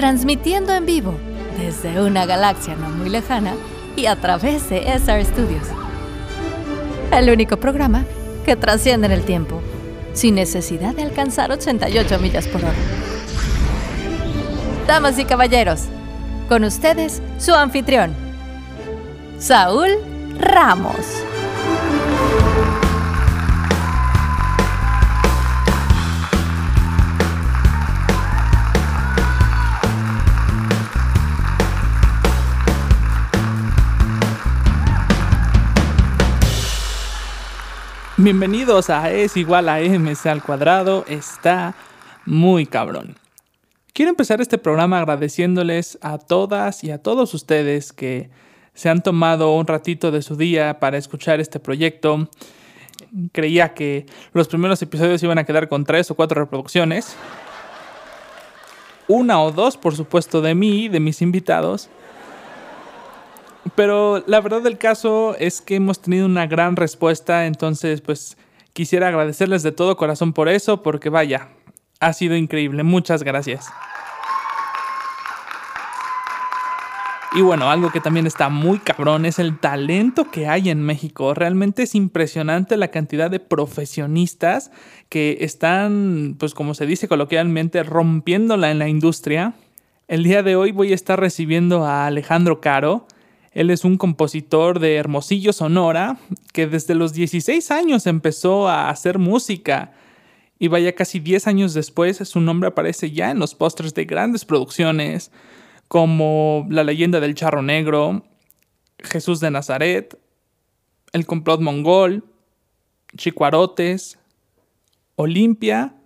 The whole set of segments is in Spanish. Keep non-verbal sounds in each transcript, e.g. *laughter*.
transmitiendo en vivo desde una galaxia no muy lejana y a través de SR Studios. El único programa que trasciende en el tiempo, sin necesidad de alcanzar 88 millas por hora. Damas y caballeros, con ustedes su anfitrión, Saúl Ramos. Bienvenidos a Es igual a MC al cuadrado. Está muy cabrón. Quiero empezar este programa agradeciéndoles a todas y a todos ustedes que se han tomado un ratito de su día para escuchar este proyecto. Creía que los primeros episodios iban a quedar con tres o cuatro reproducciones. Una o dos, por supuesto, de mí, de mis invitados. Pero la verdad del caso es que hemos tenido una gran respuesta, entonces pues quisiera agradecerles de todo corazón por eso, porque vaya, ha sido increíble. Muchas gracias. Y bueno, algo que también está muy cabrón es el talento que hay en México. Realmente es impresionante la cantidad de profesionistas que están, pues como se dice coloquialmente, rompiéndola en la industria. El día de hoy voy a estar recibiendo a Alejandro Caro. Él es un compositor de Hermosillo, Sonora, que desde los 16 años empezó a hacer música. Y vaya casi 10 años después, su nombre aparece ya en los pósters de grandes producciones como La leyenda del charro negro, Jesús de Nazaret, El complot mongol, Chicuarotes, Olimpia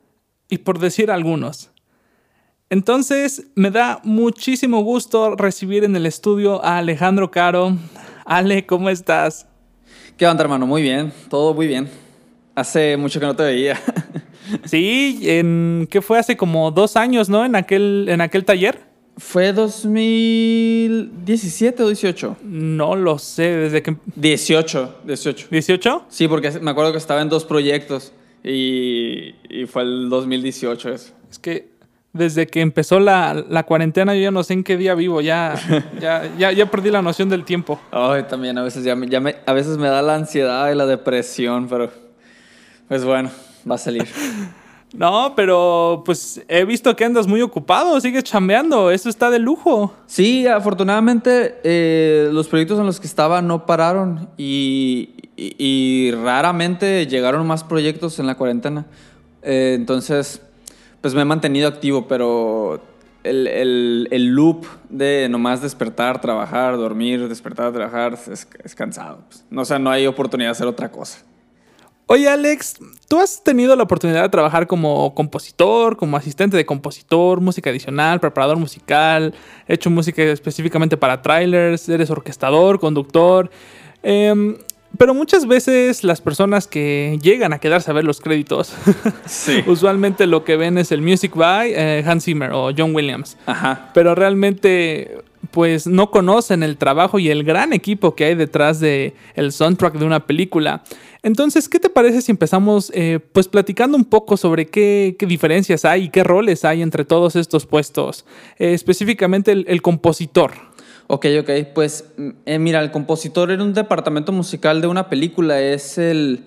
y por decir algunos. Entonces me da muchísimo gusto recibir en el estudio a Alejandro Caro. Ale, ¿cómo estás? ¿Qué onda, hermano? Muy bien, todo muy bien. Hace mucho que no te veía. *laughs* sí, en ¿qué fue hace como dos años, ¿no? En aquel, en aquel taller. ¿Fue 2017 o 18? No lo sé, desde que... 18, 18. ¿18? Sí, porque me acuerdo que estaba en dos proyectos y, y fue el 2018 eso. Es que desde que empezó la, la, cuarentena yo ya no sé en qué día vivo, ya, *laughs* ya, ya, ya perdí la noción del tiempo. Ay, también a veces, ya, ya me, a veces me da la ansiedad y la depresión, pero pues bueno, va a salir. *laughs* No, pero pues he visto que andas muy ocupado, sigues chambeando, eso está de lujo. Sí, afortunadamente eh, los proyectos en los que estaba no pararon y, y, y raramente llegaron más proyectos en la cuarentena. Eh, entonces, pues me he mantenido activo, pero el, el, el, loop de nomás despertar, trabajar, dormir, despertar, trabajar, es, cansado. Pues. No, o sea, no hay oportunidad de hacer otra cosa. Oye, Alex, tú has tenido la oportunidad de trabajar como compositor, como asistente de compositor, música adicional, preparador musical, hecho música específicamente para trailers, eres orquestador, conductor. Eh, pero muchas veces las personas que llegan a quedarse a ver los créditos, *laughs* sí. usualmente lo que ven es el music by eh, Hans Zimmer o John Williams. Ajá. Pero realmente pues no conocen el trabajo y el gran equipo que hay detrás de el soundtrack de una película. Entonces, ¿qué te parece si empezamos eh, pues platicando un poco sobre qué, qué, diferencias hay y qué roles hay entre todos estos puestos? Eh, específicamente el, el, compositor. Ok, ok, pues eh, mira, el compositor en un departamento musical de una película es el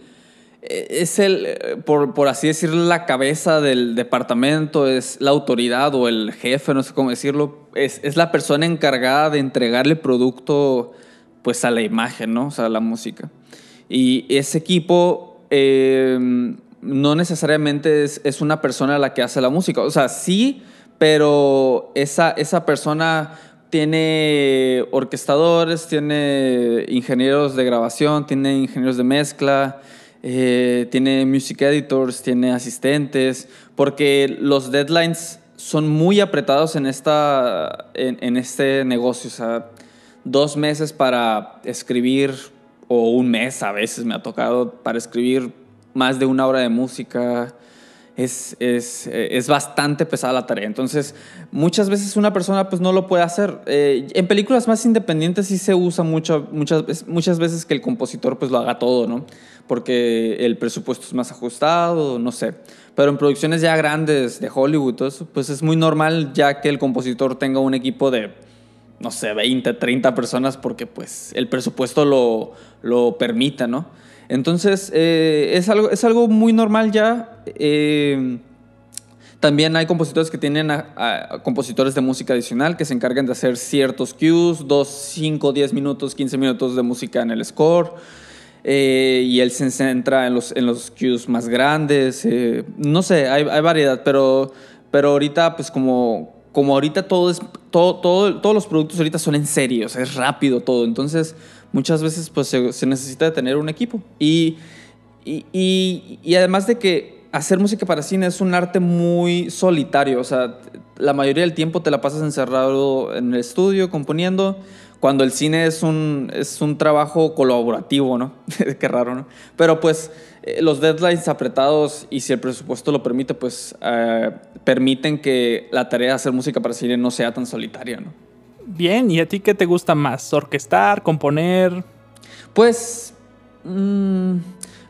es el, por, por, así decirlo, la cabeza del departamento, es la autoridad o el jefe, no sé cómo decirlo, es, es la persona encargada de entregarle producto pues a la imagen, ¿no? O sea, a la música. Y ese equipo eh, no necesariamente es, es, una persona la que hace la música, o sea, sí, pero esa, esa persona tiene orquestadores, tiene ingenieros de grabación, tiene ingenieros de mezcla, eh, tiene music editors, tiene asistentes, porque los deadlines son muy apretados en, esta, en, en, este negocio. O sea, dos meses para escribir, o un mes a veces me ha tocado, para escribir más de una hora de música. Es, es, eh, es, bastante pesada la tarea. Entonces, muchas veces una persona pues no lo puede hacer. Eh, en películas más independientes sí se usa mucho, muchas, muchas veces que el compositor pues lo haga todo, ¿no? Porque el presupuesto es más ajustado, no sé. Pero en producciones ya grandes de Hollywood, pues es muy normal ya que el compositor tenga un equipo de, no sé, 20, 30 personas porque pues el presupuesto lo, lo permita, ¿no? Entonces, eh, es, algo, es algo muy normal ya. Eh, también hay compositores que tienen a, compositores de música adicional que se encargan de hacer ciertos cues, 2, 5, 10 minutos, 15 minutos de música en el score. Eh, y él se centra en los, en los cues más grandes. no sé, hay, hay, variedad, pero, pero ahorita, pues como, como ahorita todo es, todo, todo, todos los productos ahorita son en serio, es rápido todo. Entonces, muchas veces pues se, necesita de tener un equipo. Y, y, y, además de que hacer música para cine es un arte muy solitario, o sea, la mayoría del tiempo te la pasas encerrado en el estudio componiendo, cuando el cine es un, es un trabajo colaborativo, ¿no? *laughs* Qué raro, ¿no? Pero pues eh, los deadlines apretados y si el presupuesto lo permite, pues eh, permiten que la tarea de hacer música para cine no sea tan solitaria, ¿no? Bien, ¿y a ti qué te gusta más? ¿Orquestar, componer? Pues, mm,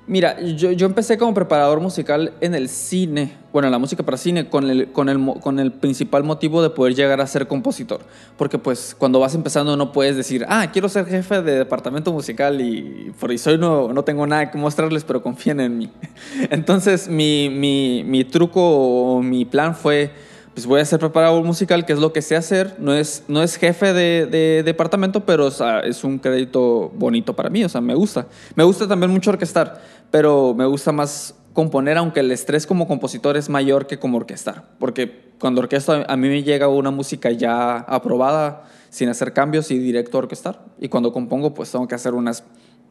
mira, yo, yo, empecé como preparador musical en el cine, bueno, en la música para cine, con el, con, el, con el principal motivo de poder llegar a ser compositor. Porque pues cuando vas empezando no puedes decir, ah, quiero ser jefe de departamento musical y por eso no, no tengo nada que mostrarles, pero confíen en mí. *laughs* Entonces mi, mi, mi truco o mi plan fue pues voy a ser preparador musical, que es lo que sé hacer. No es, no es jefe de, departamento, pero es un crédito bonito para mí, o sea, me gusta. Me gusta también mucho orquestar, pero me gusta más componer, aunque el estrés como compositor es mayor que como orquestar. Porque cuando orquesto a mí me llega una música ya aprobada, sin hacer cambios y directo a orquestar. Y cuando compongo, pues tengo que hacer unas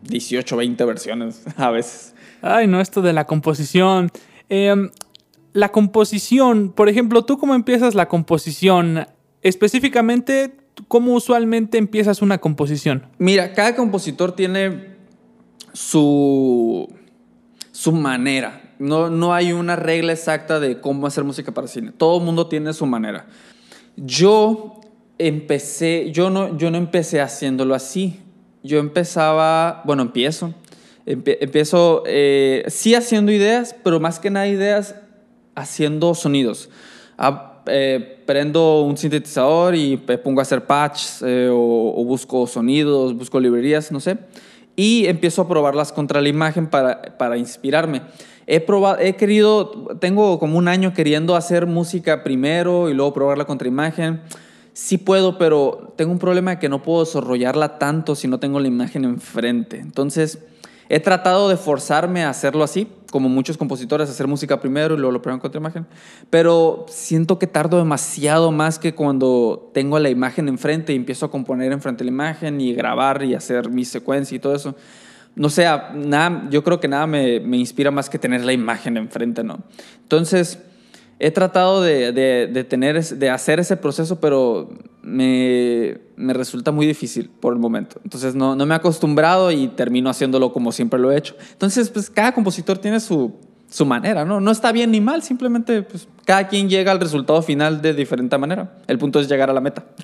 18, 20 versiones *laughs* a veces. Ay, no, esto de la composición. Eh, la composición, por ejemplo, ¿tú cómo empiezas la composición? Específicamente, ¿cómo usualmente empiezas una composición? Mira, cada compositor tiene su, su manera. No, no hay una regla exacta de cómo hacer música para cine. Todo el mundo tiene su manera. Yo empecé, yo no, yo no empecé haciéndolo así. Yo empezaba, bueno, empiezo. empiezo, eh, sí haciendo ideas, pero más que nada ideas haciendo sonidos. Ah, eh, prendo un sintetizador y pongo a hacer patches eh, o, busco sonidos, busco librerías, no sé. Y empiezo a probarlas contra la imagen para, para inspirarme. He, probado, he querido, tengo como un año queriendo hacer música primero y luego probarla contra imagen. Sí puedo, pero tengo un problema que no puedo desarrollarla tanto si no tengo la imagen enfrente. Entonces, He tratado de forzarme a hacerlo así, como muchos compositores, hacer música primero y luego lo prueban contra imagen. Pero siento que tardo demasiado más que cuando tengo la imagen enfrente y empiezo a componer enfrente de la imagen y grabar y hacer mi secuencia y todo eso. No sé, nada, yo creo que nada me, me inspira más que tener la imagen enfrente, ¿no? Entonces, he tratado de, de, tener, de hacer ese proceso, pero me, me, resulta muy difícil por el momento. Entonces no, no, me he acostumbrado y termino haciéndolo como siempre lo he hecho. Entonces, pues cada compositor tiene su, su manera, ¿no? No está bien ni mal, simplemente pues, cada quien llega al resultado final de diferente manera. El punto es llegar a la meta. *laughs*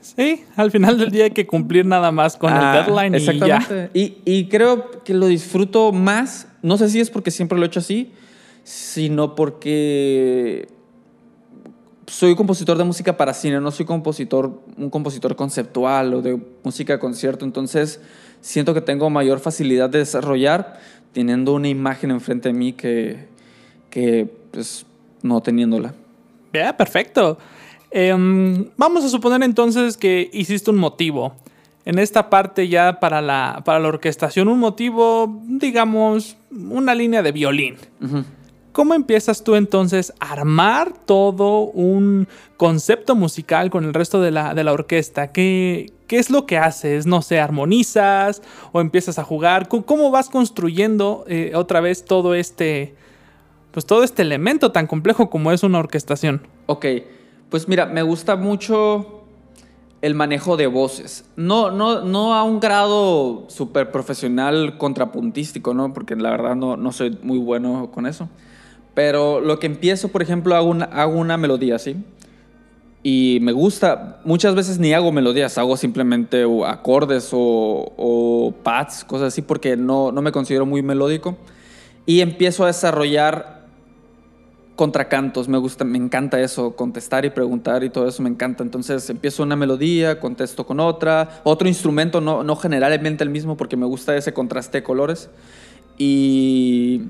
Sí, al final del día hay que cumplir nada más con el ah, deadline exactamente. y ya. Y, y creo que lo disfruto más, no sé si es porque siempre lo he hecho así, sino porque soy compositor de música para cine, no soy compositor, un compositor conceptual o de música de concierto, entonces siento que tengo mayor facilidad de desarrollar teniendo una imagen enfrente de mí que, que pues, no teniéndola. Ya, perfecto. Em, vamos a suponer entonces que hiciste un motivo. En esta parte ya para la, para la orquestación, un motivo, digamos, una línea de violín. ¿Cómo empiezas tú entonces a armar todo un concepto musical con el resto de la, de la orquesta? ¿Qué, ¿Qué, es lo que haces? No sé, ¿armonizas o empiezas a jugar? ¿Cómo vas construyendo eh, otra vez todo este, pues todo este elemento tan complejo como es una orquestación? Ok, pues mira, me gusta mucho el manejo de voces. No, no, no a un grado súper profesional contrapuntístico, ¿no? Porque la verdad no, no soy muy bueno con eso Pero lo que empiezo, por ejemplo, hago una, hago una melodía, ¿sí? Y me gusta, muchas veces ni hago melodías, hago simplemente acordes o, o pads, cosas así, porque no, no me considero muy melódico. Y empiezo a desarrollar contracantos, me gusta, me encanta eso, contestar y preguntar y todo eso me encanta. Entonces empiezo una melodía, contesto con otra, otro instrumento, no, no generalmente el mismo porque me gusta ese contraste de colores. Y,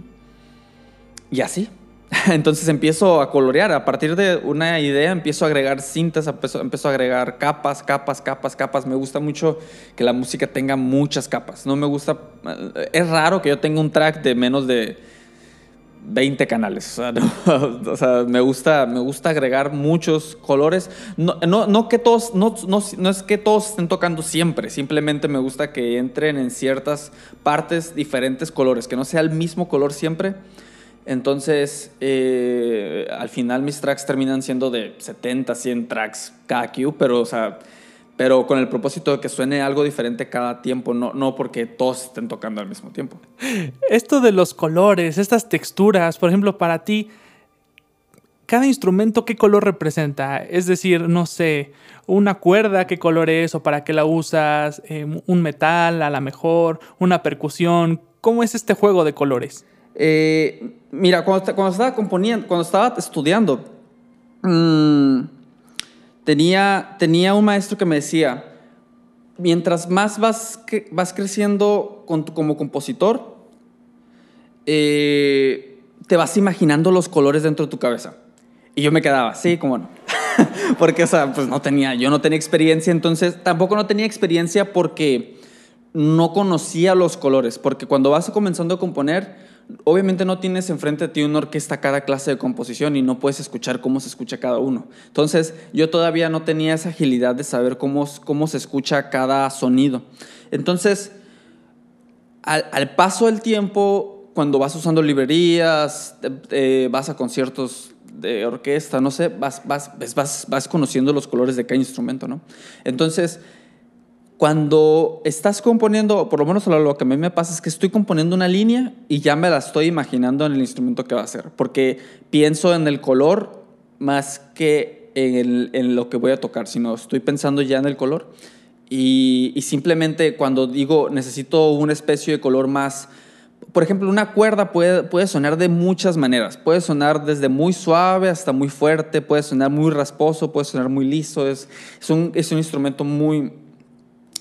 y así. *laughs* Entonces empiezo a colorear, a partir de una idea empiezo a agregar cintas, empiezo, a agregar capas, capas, capas, capas. Me gusta mucho que la música tenga muchas capas. No me gusta, es raro que yo tenga un track de menos de 20 canales. *laughs* O sea, me, gusta, me gusta agregar muchos colores. No, no, no, es que todos estén tocando siempre, simplemente me gusta que entren en ciertas partes diferentes colores, que no sea el mismo color siempre. Entonces, eh, al final mis tracks terminan siendo de 70, 100 tracks cada Q, pero, o sea, pero con el propósito de que suene algo diferente cada tiempo, no, no porque todos estén tocando al mismo tiempo. Esto de los colores, estas texturas, por ejemplo, para ti, cada instrumento, ¿qué color representa? Es decir, no sé, una cuerda, ¿qué color es o para qué la usas? Eh, un metal, a lo mejor, una percusión. ¿Cómo es este juego de colores? Eh, mira, cuando, cuando, estaba componiendo, cuando estaba estudiando, mmm, tenía, tenía un maestro que me decía, mientras más vas, vas creciendo como compositor, eh, te vas imaginando los colores dentro de tu cabeza. Y yo me quedaba, sí, como no. *laughs* porque, o sea, pues no tenía, yo no tenía experiencia, entonces tampoco no tenía experiencia porque no conocía los colores, porque cuando vas comenzando a componer, obviamente no tienes enfrente de ti una orquesta cada clase de composición y no puedes escuchar cómo se escucha cada uno. Entonces yo todavía no tenía esa agilidad de saber cómo, cómo se escucha cada sonido. Entonces, al, paso del tiempo, cuando vas usando librerías, vas a conciertos de orquesta, no sé, vas, vas, vas, vas conociendo los colores de cada instrumento, ¿no? Entonces, cuando estás componiendo, por lo menos lo que a mí me pasa es que estoy componiendo una línea y ya me la estoy imaginando en el instrumento que va a ser, porque pienso en el color más que en, lo que voy a tocar, sino estoy pensando ya en el color. Y, simplemente cuando digo necesito una especie de color más, por ejemplo, una cuerda puede, puede sonar de muchas maneras. Puede sonar desde muy suave hasta muy fuerte, puede sonar muy rasposo, puede sonar muy liso. Es, es, un, es un instrumento muy,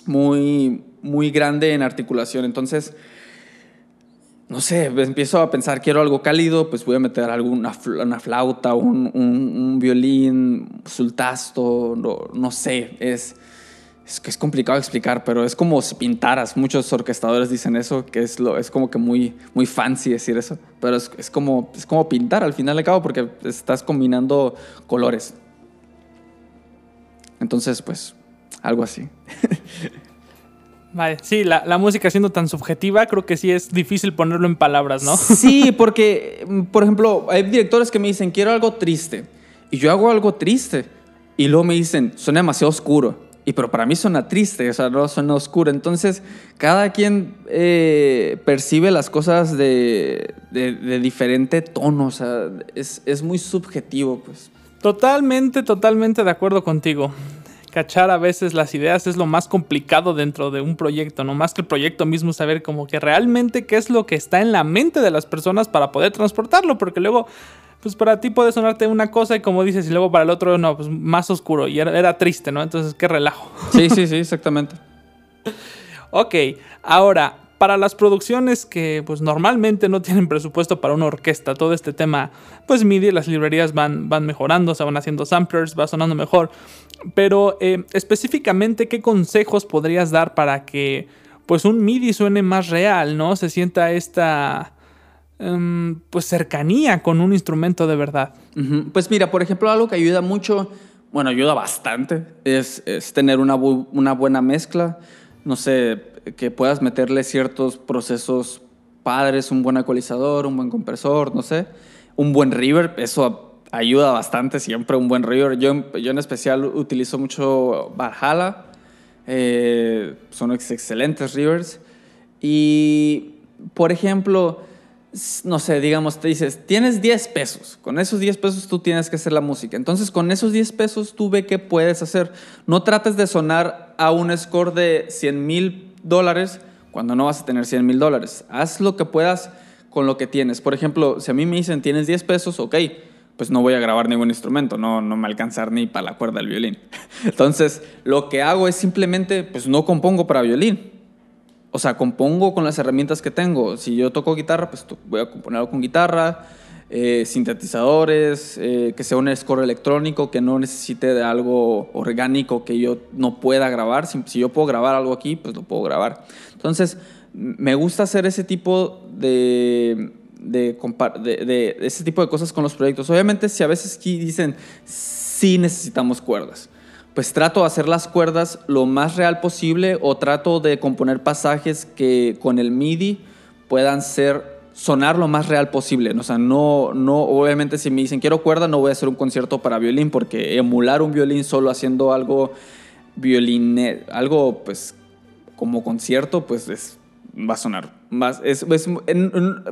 muy, muy grande en articulación. Entonces, no sé, empiezo a pensar, quiero algo cálido, pues voy a meter alguna una flauta, un, un, violín, sultasto, no, no sé, es, es, es complicado explicar, pero es como si pintaras. Muchos orquestadores dicen eso, que es, lo, es como que muy, muy fancy decir eso, pero es, es, como, es como pintar al final de cabo porque estás combinando colores. Entonces, pues, algo así. Vale, sí, la, música siendo tan subjetiva, creo que sí es difícil ponerlo en palabras, ¿no? *laughs* Sí, porque, por ejemplo, hay directores que me dicen, quiero algo triste. Y yo hago algo triste. Y luego me dicen, suena demasiado oscuro. Y pero para mí suena triste, o sea, no suena oscuro. Entonces, cada quien eh, percibe las cosas de, de, diferente tono, o sea, es, es muy subjetivo, pues. Totalmente, totalmente de acuerdo contigo cachar a veces las ideas es lo más complicado dentro de un proyecto, no más que el proyecto mismo saber como que realmente qué es lo que está en la mente de las personas para poder transportarlo, porque luego pues para ti puede sonarte una cosa y como dices y luego para el otro no, pues más oscuro y era, era triste, ¿no? Entonces, qué relajo. Sí, sí, sí, exactamente. *laughs* ok, ahora para las producciones que pues normalmente no tienen presupuesto para una orquesta, todo este tema, pues MIDI, las librerías van, van mejorando, se van haciendo samplers, va sonando mejor. Pero eh, específicamente, ¿qué consejos podrías dar para que pues un MIDI suene más real, ¿no? Se sienta esta em, pues cercanía con un instrumento de verdad. Pues mira, por ejemplo, algo que ayuda mucho, bueno, ayuda bastante, es, tener una, buena mezcla. No sé, que puedas meterle ciertos procesos padres, un buen ecualizador, un buen compresor, no sé, un buen reverb, eso ayuda bastante siempre, un buen reverb. Yo, yo en especial utilizo mucho Valhalla, eh, son excelentes reverbs. Y, por ejemplo, no sé, digamos, te dices, tienes 10 pesos, con esos 10 pesos tú tienes que hacer la música. Entonces, con esos 10 pesos tú ve qué puedes hacer. No trates de sonar a un score de 100 mil dólares cuando no vas a tener 100 mil dólares. Haz lo que puedas con lo que tienes. Por ejemplo, si a mí me dicen, tienes 10 pesos, ok, pues no voy a grabar ningún instrumento, no, no me alcanzar ni para la cuerda del violín. *laughs* Entonces, lo que hago es simplemente, pues no compongo para violín o sea, compongo con las herramientas que tengo. Si yo toco guitarra, pues voy a componerlo con guitarra, eh, sintetizadores, eh, que sea un score electrónico, que no necesite de algo orgánico que yo no pueda grabar. Si, yo puedo grabar algo aquí, pues lo puedo grabar. Entonces, me gusta hacer ese tipo de, de, de, ese tipo de cosas con los proyectos. Obviamente, si a veces aquí dicen, sí necesitamos cuerdas pues trato de hacer las cuerdas lo más real posible o trato de componer pasajes que con el MIDI puedan ser sonar lo más real posible. O sea, no, no, obviamente si me dicen quiero cuerda, no voy a hacer un concierto para violín, porque emular un violín solo haciendo algo violín, algo pues como concierto, pues es, va a sonar más. Es,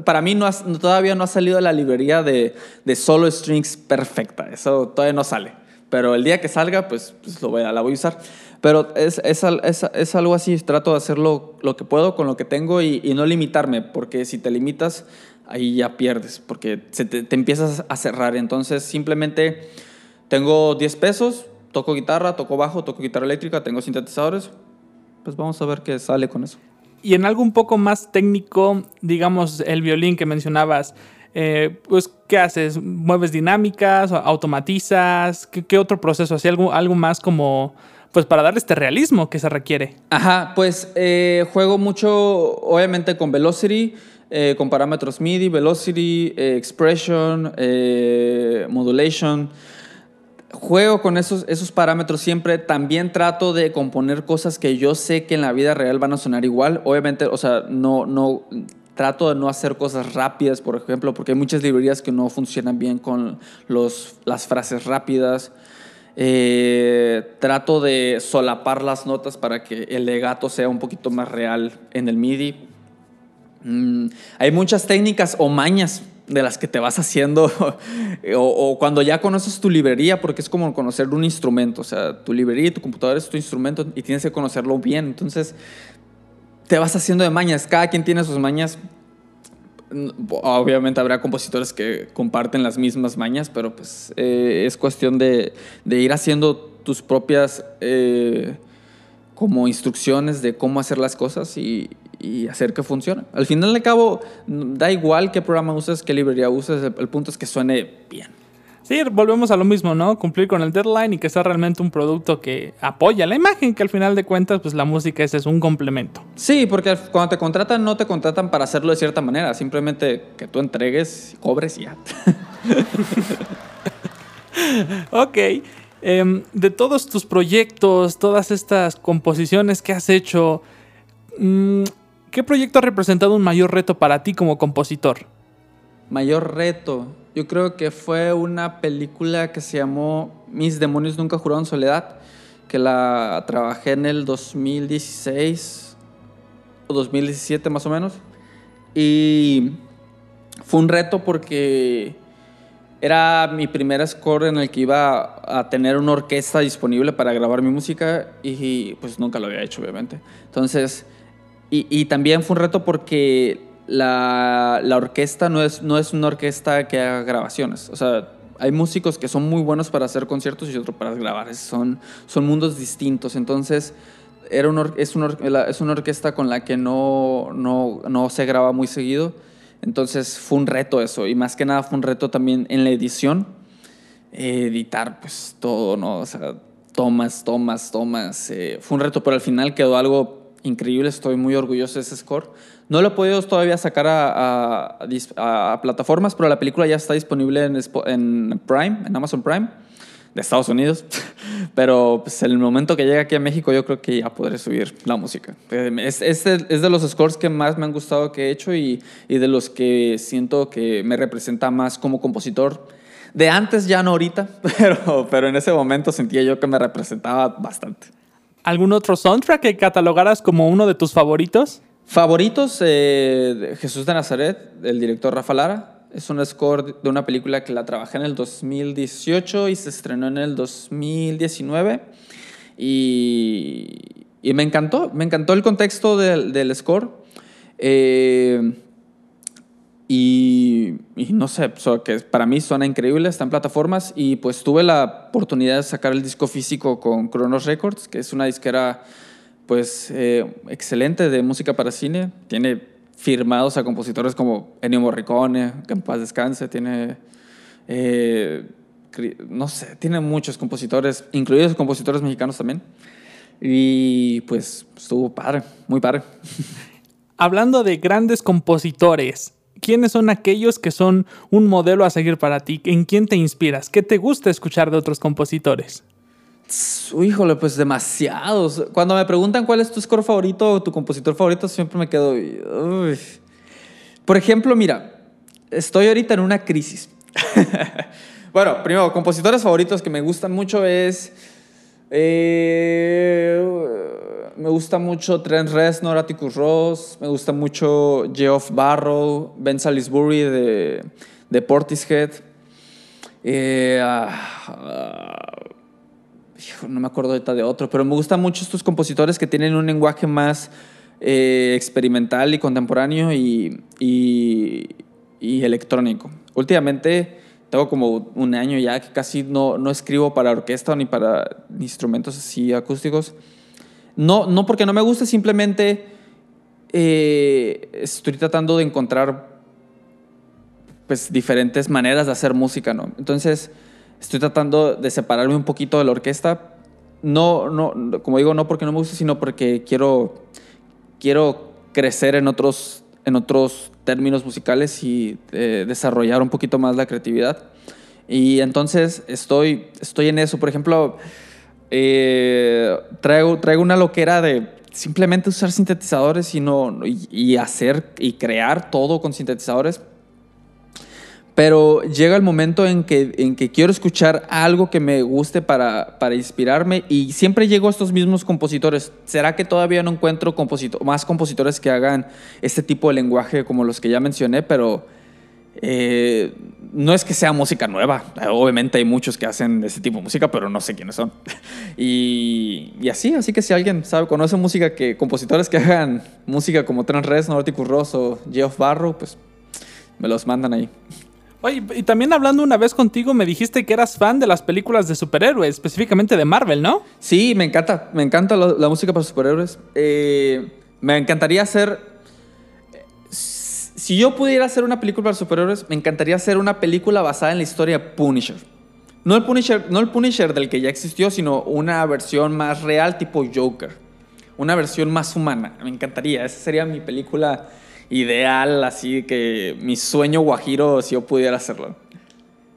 para mí no todavía no ha salido la librería de, de solo strings perfecta. Eso todavía no sale. Pero el día que salga, pues, pues lo voy a, la voy a usar. Pero es, es, es, es, algo así, trato de hacerlo lo que puedo con lo que tengo y, y no limitarme, porque si te limitas, ahí ya pierdes, porque se te, te, empiezas a cerrar. Entonces, simplemente tengo 10 pesos, toco guitarra, toco bajo, toco guitarra eléctrica, tengo sintetizadores, pues vamos a ver qué sale con eso. Y en algo un poco más técnico, digamos, el violín que mencionabas, eh, pues, ¿qué haces? ¿Mueves dinámicas? ¿Automatizas? ¿Qué, otro proceso? ¿Así algo, algo más como, pues, para darle este realismo que se requiere? Ajá, pues eh, juego mucho, obviamente, con Velocity, eh, con parámetros MIDI, Velocity, Expression, Modulation. Juego con esos, esos parámetros siempre. También trato de componer cosas que yo sé que en la vida real van a sonar igual. Obviamente, o sea, no, no Trato de no hacer cosas rápidas, por ejemplo, porque hay muchas librerías que no funcionan bien con los, las frases rápidas. Eh, trato de solapar las notas para que el legato sea un poquito más real en el MIDI. Mm, hay muchas técnicas o mañas de las que te vas haciendo *laughs* o, cuando ya conoces tu librería, porque es como conocer un instrumento, o sea, tu librería y tu computadora es tu instrumento y tienes que conocerlo bien. Entonces, te vas haciendo de mañas. Cada quien tiene sus mañas. Obviamente habrá compositores que comparten las mismas mañas, pero pues eh, es cuestión de, de, ir haciendo tus propias eh, como instrucciones de cómo hacer las cosas y, y, hacer que funcione. Al final de cabo, da igual qué programa uses, qué librería uses, el punto es que suene bien. Sí, volvemos a lo mismo, ¿no? Cumplir con el deadline y que sea realmente un producto que apoya la imagen, que al final de cuentas, pues la música ese es un complemento. Sí, porque cuando te contratan, no te contratan para hacerlo de cierta manera, simplemente que tú entregues, cobres y ya. *laughs* ok. Em, de todos tus proyectos, todas estas composiciones que has hecho, mm, ¿qué proyecto ha representado un mayor reto para ti como compositor? Mayor reto. Yo creo que fue una película que se llamó Mis demonios nunca juraron soledad, que la trabajé en el 2016 o 2017 más o menos. Y fue un reto porque era mi primer score en el que iba a tener una orquesta disponible para grabar mi música y pues nunca lo había hecho obviamente. Entonces, y, también fue un reto porque la, la, orquesta no es, no es una orquesta que haga grabaciones. O sea, hay músicos que son muy buenos para hacer conciertos y otros para grabar. Son, son mundos distintos. Entonces, era una, es, una, es una orquesta con la que no, no, no se graba muy seguido. Entonces, fue un reto eso. Y más que nada fue un reto también en la edición. editar, pues, todo, ¿no? O sea, tomas, tomas, tomas. Eh, fue un reto, pero al final quedó algo increíble. Estoy muy orgulloso de ese score. No lo he podido todavía sacar a, a, plataformas, pero la película ya está disponible en, en, Prime, en Amazon Prime, de Estados Unidos. *laughs* pero pues, en el momento que llegue aquí a México, yo creo que ya podré subir la música. Es, es, es de los scores que más me han gustado que he hecho y, y de los que siento que me representa más como compositor. De antes ya no ahorita, *laughs* pero, pero en ese momento sentía yo que me representaba bastante. ¿Algún otro soundtrack que catalogaras como uno de tus favoritos? Favoritos, eh, Jesús de Nazaret, del director Rafa Lara. Es un score de una película que la trabajé en el 2018 y se estrenó en el 2019. Y, y me encantó, me encantó el contexto del, del score. Eh, y, y, no sé, para mí suena increíble, está en plataformas y pues tuve la oportunidad de sacar el disco físico con Kronos Records, que es una disquera pues eh, excelente de música para cine. Tiene firmados a compositores como Ennio Morricone, que en paz descanse, tiene, eh, no sé, tiene muchos compositores, incluidos compositores mexicanos también. Y pues estuvo padre, muy padre. *laughs* Hablando de grandes compositores, ¿quiénes son aquellos que son un modelo a seguir para ti? ¿En quién te inspiras? ¿Qué te gusta escuchar de otros compositores? híjole, pues demasiados. Cuando me preguntan cuál es tu score favorito o tu compositor favorito, siempre me quedo. Por ejemplo, mira, estoy ahorita en una crisis. *laughs* bueno, primero, compositores favoritos que me gustan mucho es. Eh, me gusta mucho Trent Reznor, Atticus Ross. Me gusta mucho Geoff Barrow, Ben Salisbury de, de Portishead. Eh, uh, no me acuerdo ahorita de otro, pero me gustan mucho estos compositores que tienen un lenguaje más eh, experimental y contemporáneo y, y, electrónico. Últimamente tengo como un año ya que casi no, no escribo para orquesta ni para instrumentos así acústicos. No, no porque no me guste, simplemente eh, estoy tratando de encontrar pues diferentes maneras de hacer música, ¿no? Entonces, estoy tratando de separarme un poquito de la orquesta. No, no, como digo, no porque no me guste, sino porque quiero, quiero crecer en otros, en otros términos musicales y eh, desarrollar un poquito más la creatividad. Y entonces estoy, estoy en eso. Por ejemplo, eh, traigo, traigo una loquera de simplemente usar sintetizadores y, no, y hacer y crear todo con sintetizadores pero llega el momento en que, en que quiero escuchar algo que me guste para, para inspirarme y siempre llego a estos mismos compositores. ¿Será que todavía no encuentro más compositores que hagan este tipo de lenguaje como los que ya mencioné? Pero eh, no es que sea música nueva. Obviamente hay muchos que hacen ese tipo de música, pero no sé quiénes son. *laughs* y, y, así, así que si alguien sabe, conoce música que compositores que hagan música como Trent Reznor, Norticus Ross o Geoff Barrow, pues me los mandan ahí. Oye, y también hablando una vez contigo, me dijiste que eras fan de las películas de superhéroes, específicamente de Marvel, ¿no? Sí, me encanta, me encanta la, música para superhéroes. Eh, me encantaría hacer... Si yo pudiera hacer una película para superhéroes, me encantaría hacer una película basada en la historia de Punisher. No el Punisher, no el Punisher del que ya existió, sino una versión más real tipo Joker. Una versión más humana. Me encantaría. Esa sería mi película ideal, así que mi sueño guajiro si yo pudiera hacerlo.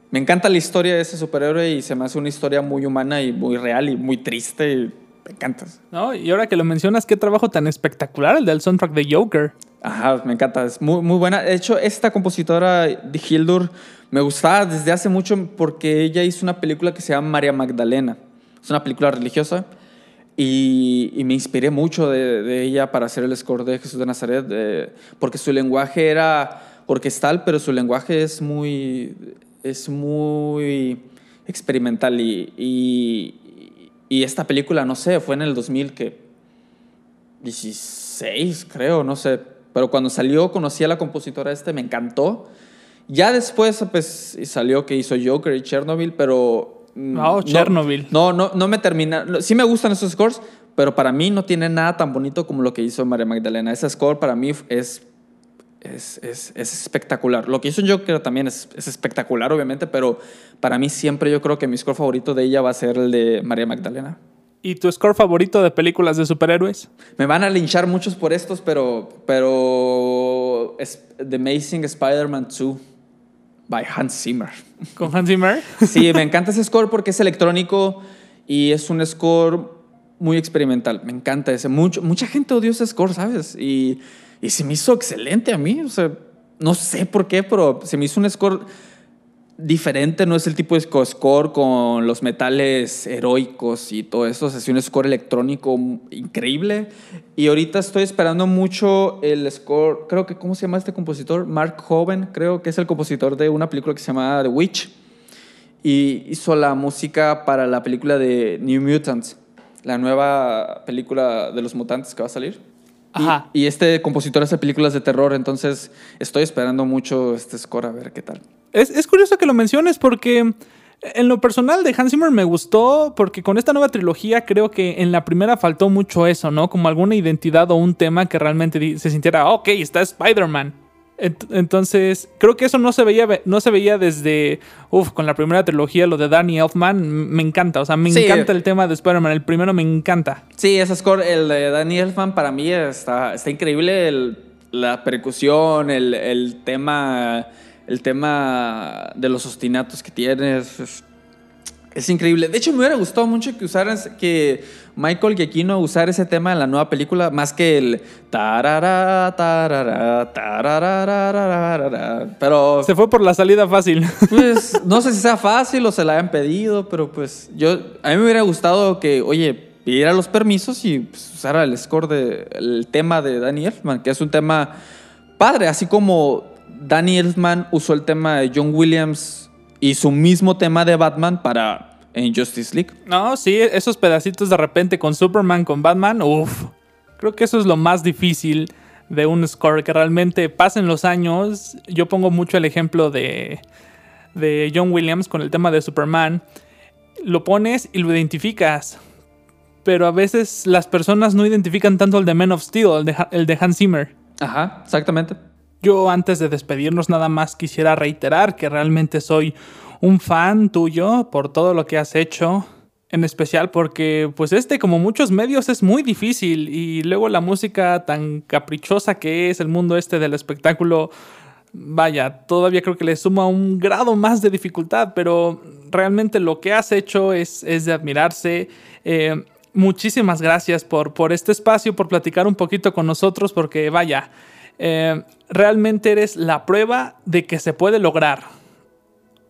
Me encanta la historia de ese superhéroe y se me hace una historia muy humana y muy real y muy triste. Me encanta. No, y ahora que lo mencionas, qué trabajo tan espectacular el del soundtrack de Joker. Ajá, me encanta, es muy, muy buena. De hecho, esta compositora de Hildur me gustaba desde hace mucho porque ella hizo una película que se llama María Magdalena. Es una película religiosa y, me inspiré mucho de, ella para hacer el score de Jesús de Nazaret, porque su lenguaje era orquestal, pero su lenguaje es muy, es muy experimental. Y, y, esta película, no sé, fue en el 2016, creo, no sé. Pero cuando salió, conocí a la compositora este, me encantó. Ya después, pues, salió que hizo Joker y Chernobyl, pero Mm, oh, Chernobyl. No, no, no me termina. Sí me gustan esos scores, pero para mí no tiene nada tan bonito como lo que hizo María Magdalena. Ese score para mí es, es, es, espectacular. Lo que hizo yo creo también es, espectacular, obviamente, pero para mí siempre yo creo que mi score favorito de ella va a ser el de María Magdalena. ¿Y tu score favorito de películas de superhéroes? Me van a linchar muchos por estos, pero, pero es The Amazing Spider-Man 2 by Hans Zimmer. ¿Con Hans Zimmer? *laughs* Sí, me encanta ese score porque es electrónico y es un score muy experimental. Me encanta ese. Mucho, mucha gente odió ese score, ¿sabes? Y, y se me hizo excelente a mí. O sea, no sé por qué, pero se me hizo un score diferente, no es el tipo de score con los metales heroicos y todo eso, es un score electrónico increíble. Y ahorita estoy esperando mucho el score, creo que, ¿cómo se llama este compositor? Mark Hoven, creo que es el compositor de una película que se llama The Witch. Y hizo la música para la película de New Mutants, la nueva película de los mutantes que va a salir. Ajá. Y, y este compositor hace películas de terror, entonces estoy esperando mucho este score a ver qué tal. Es, curioso que lo menciones porque en lo personal de Hans Zimmer me gustó porque con esta nueva trilogía creo que en la primera faltó mucho eso, ¿no? Como alguna identidad o un tema que realmente se sintiera, ok, está Spider-Man. Entonces, creo que eso no se veía, no se veía desde, uff, con la primera trilogía, lo de Danny Elfman, me encanta, o sea, me encanta el tema de Spider-Man, el primero me encanta. Sí, ese score, el de Danny Elfman para mí está, está increíble, la percusión, el, el tema el tema de los ostinatos que tienes. Es, increíble. De hecho, me hubiera gustado mucho que usaran, que Michael Giacchino usara ese tema en la nueva película, más que el tarara, tarara, tarara, pero... Se fue por la salida fácil. Pues, *laughs* no sé si sea fácil o se la hayan pedido, pero pues yo, a mí me hubiera gustado que, oye, pidiera los permisos y pues, usara el score de, el tema de Danny Elfman, que es un tema padre, así como Danny Elfman usó el tema de John Williams y su mismo tema de Batman para en Justice League. No, sí, esos pedacitos de repente con Superman, con Batman, uff. Creo que eso es lo más difícil de un score, que realmente pasen los años. Yo pongo mucho el ejemplo de, de John Williams con el tema de Superman. Lo pones y lo identificas. Pero a veces las personas no identifican tanto el de Man of Steel, el de, el de Hans Zimmer. Ajá, exactamente. Yo antes de despedirnos nada más quisiera reiterar que realmente soy un fan tuyo por todo lo que has hecho, en especial porque pues este como muchos medios es muy difícil y luego la música tan caprichosa que es el mundo este del espectáculo, vaya, todavía creo que le suma un grado más de dificultad, pero realmente lo que has hecho es, es de admirarse. Eh, muchísimas gracias por, por este espacio, por platicar un poquito con nosotros, porque vaya, eh, realmente eres la prueba de que se puede lograr.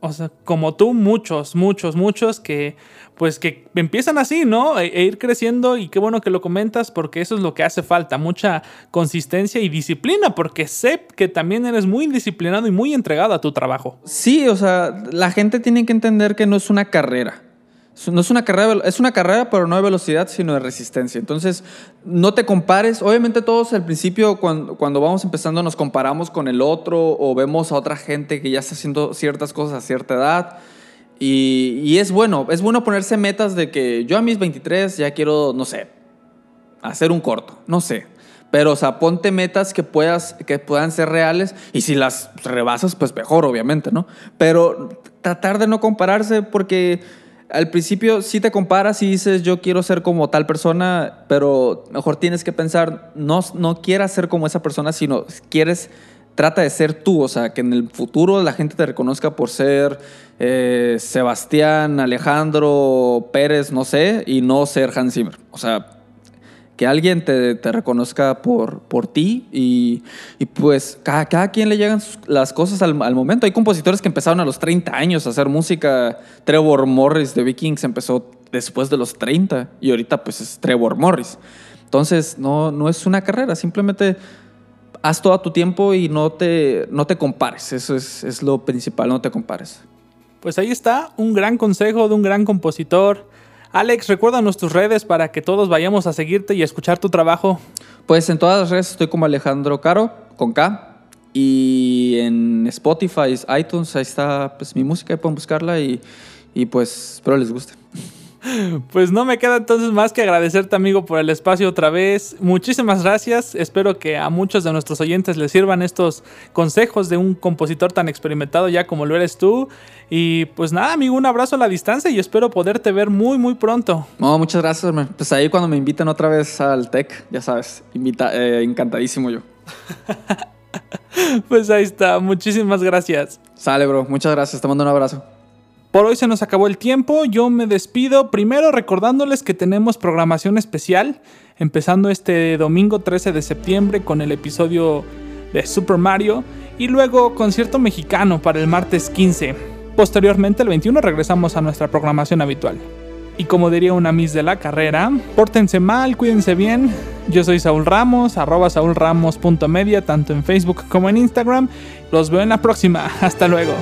O sea, como tú, muchos, muchos, muchos que pues que empiezan así, ¿no? E, e, ir creciendo y qué bueno que lo comentas porque eso es lo que hace falta, mucha consistencia y disciplina, porque sé que también eres muy disciplinado y muy entregado a tu trabajo. Sí, o sea, la gente tiene que entender que no es una carrera. No es una carrera, es una carrera, pero no de velocidad, sino de resistencia. Entonces, no te compares. Obviamente, todos al principio, cuando, cuando vamos empezando, nos comparamos con el otro o vemos a otra gente que ya está haciendo ciertas cosas a cierta edad. Y, y, es bueno, es bueno ponerse metas de que yo a mis 23 ya quiero, no sé, hacer un corto, no sé. Pero, o sea, ponte metas que, puedas, que puedan ser reales y si las rebasas, pues mejor, obviamente, ¿no? Pero tratar de no compararse porque al principio sí te comparas y dices, yo quiero ser como tal persona, pero mejor tienes que pensar, no, no quieras ser como esa persona, sino quieres, trata de ser tú, o sea, que en el futuro la gente te reconozca por ser eh, Sebastián, Alejandro, Pérez, no sé, y no ser Hans Zimmer. O sea, que alguien te, reconozca por, por ti y, pues cada, quien le llegan las cosas al, al, momento. Hay compositores que empezaron a los 30 años a hacer música. Trevor Morris de Vikings empezó después de los 30 y ahorita pues es Trevor Morris. Entonces no, no es una carrera, simplemente haz todo tu tiempo y no te, no te compares. Eso es, es lo principal, no te compares. Pues ahí está un gran consejo de un gran compositor Alex, recuerda nuestras redes para que todos vayamos a seguirte y escuchar tu trabajo. Pues en todas las redes estoy como Alejandro Caro, con K. Y en Spotify, iTunes, ahí está pues, mi música, ahí pueden buscarla y, y pues espero les guste. Pues no me queda entonces más que agradecerte amigo por el espacio otra vez. Muchísimas gracias. Espero que a muchos de nuestros oyentes les sirvan estos consejos de un compositor tan experimentado ya como lo eres tú. Y pues nada, amigo, un abrazo a la distancia y espero poderte ver muy, muy pronto. No, muchas gracias, hermano. Pues ahí cuando me inviten otra vez al TEC, ya sabes, invita, eh, encantadísimo yo. *laughs* pues ahí está, muchísimas gracias. Sale, bro, muchas gracias, te mando un abrazo. Por hoy se nos acabó el tiempo, yo me despido primero recordándoles que tenemos programación especial, empezando este domingo 13 de septiembre con el episodio de Super Mario y luego concierto mexicano para el martes 15. Posteriormente, el 21, regresamos a nuestra programación habitual. Y como diría una Miss de la carrera, pórtense mal, cuídense bien. Yo soy Saúl Ramos, arroba saulramos.media, tanto en Facebook como en Instagram. Los veo en la próxima. Hasta luego.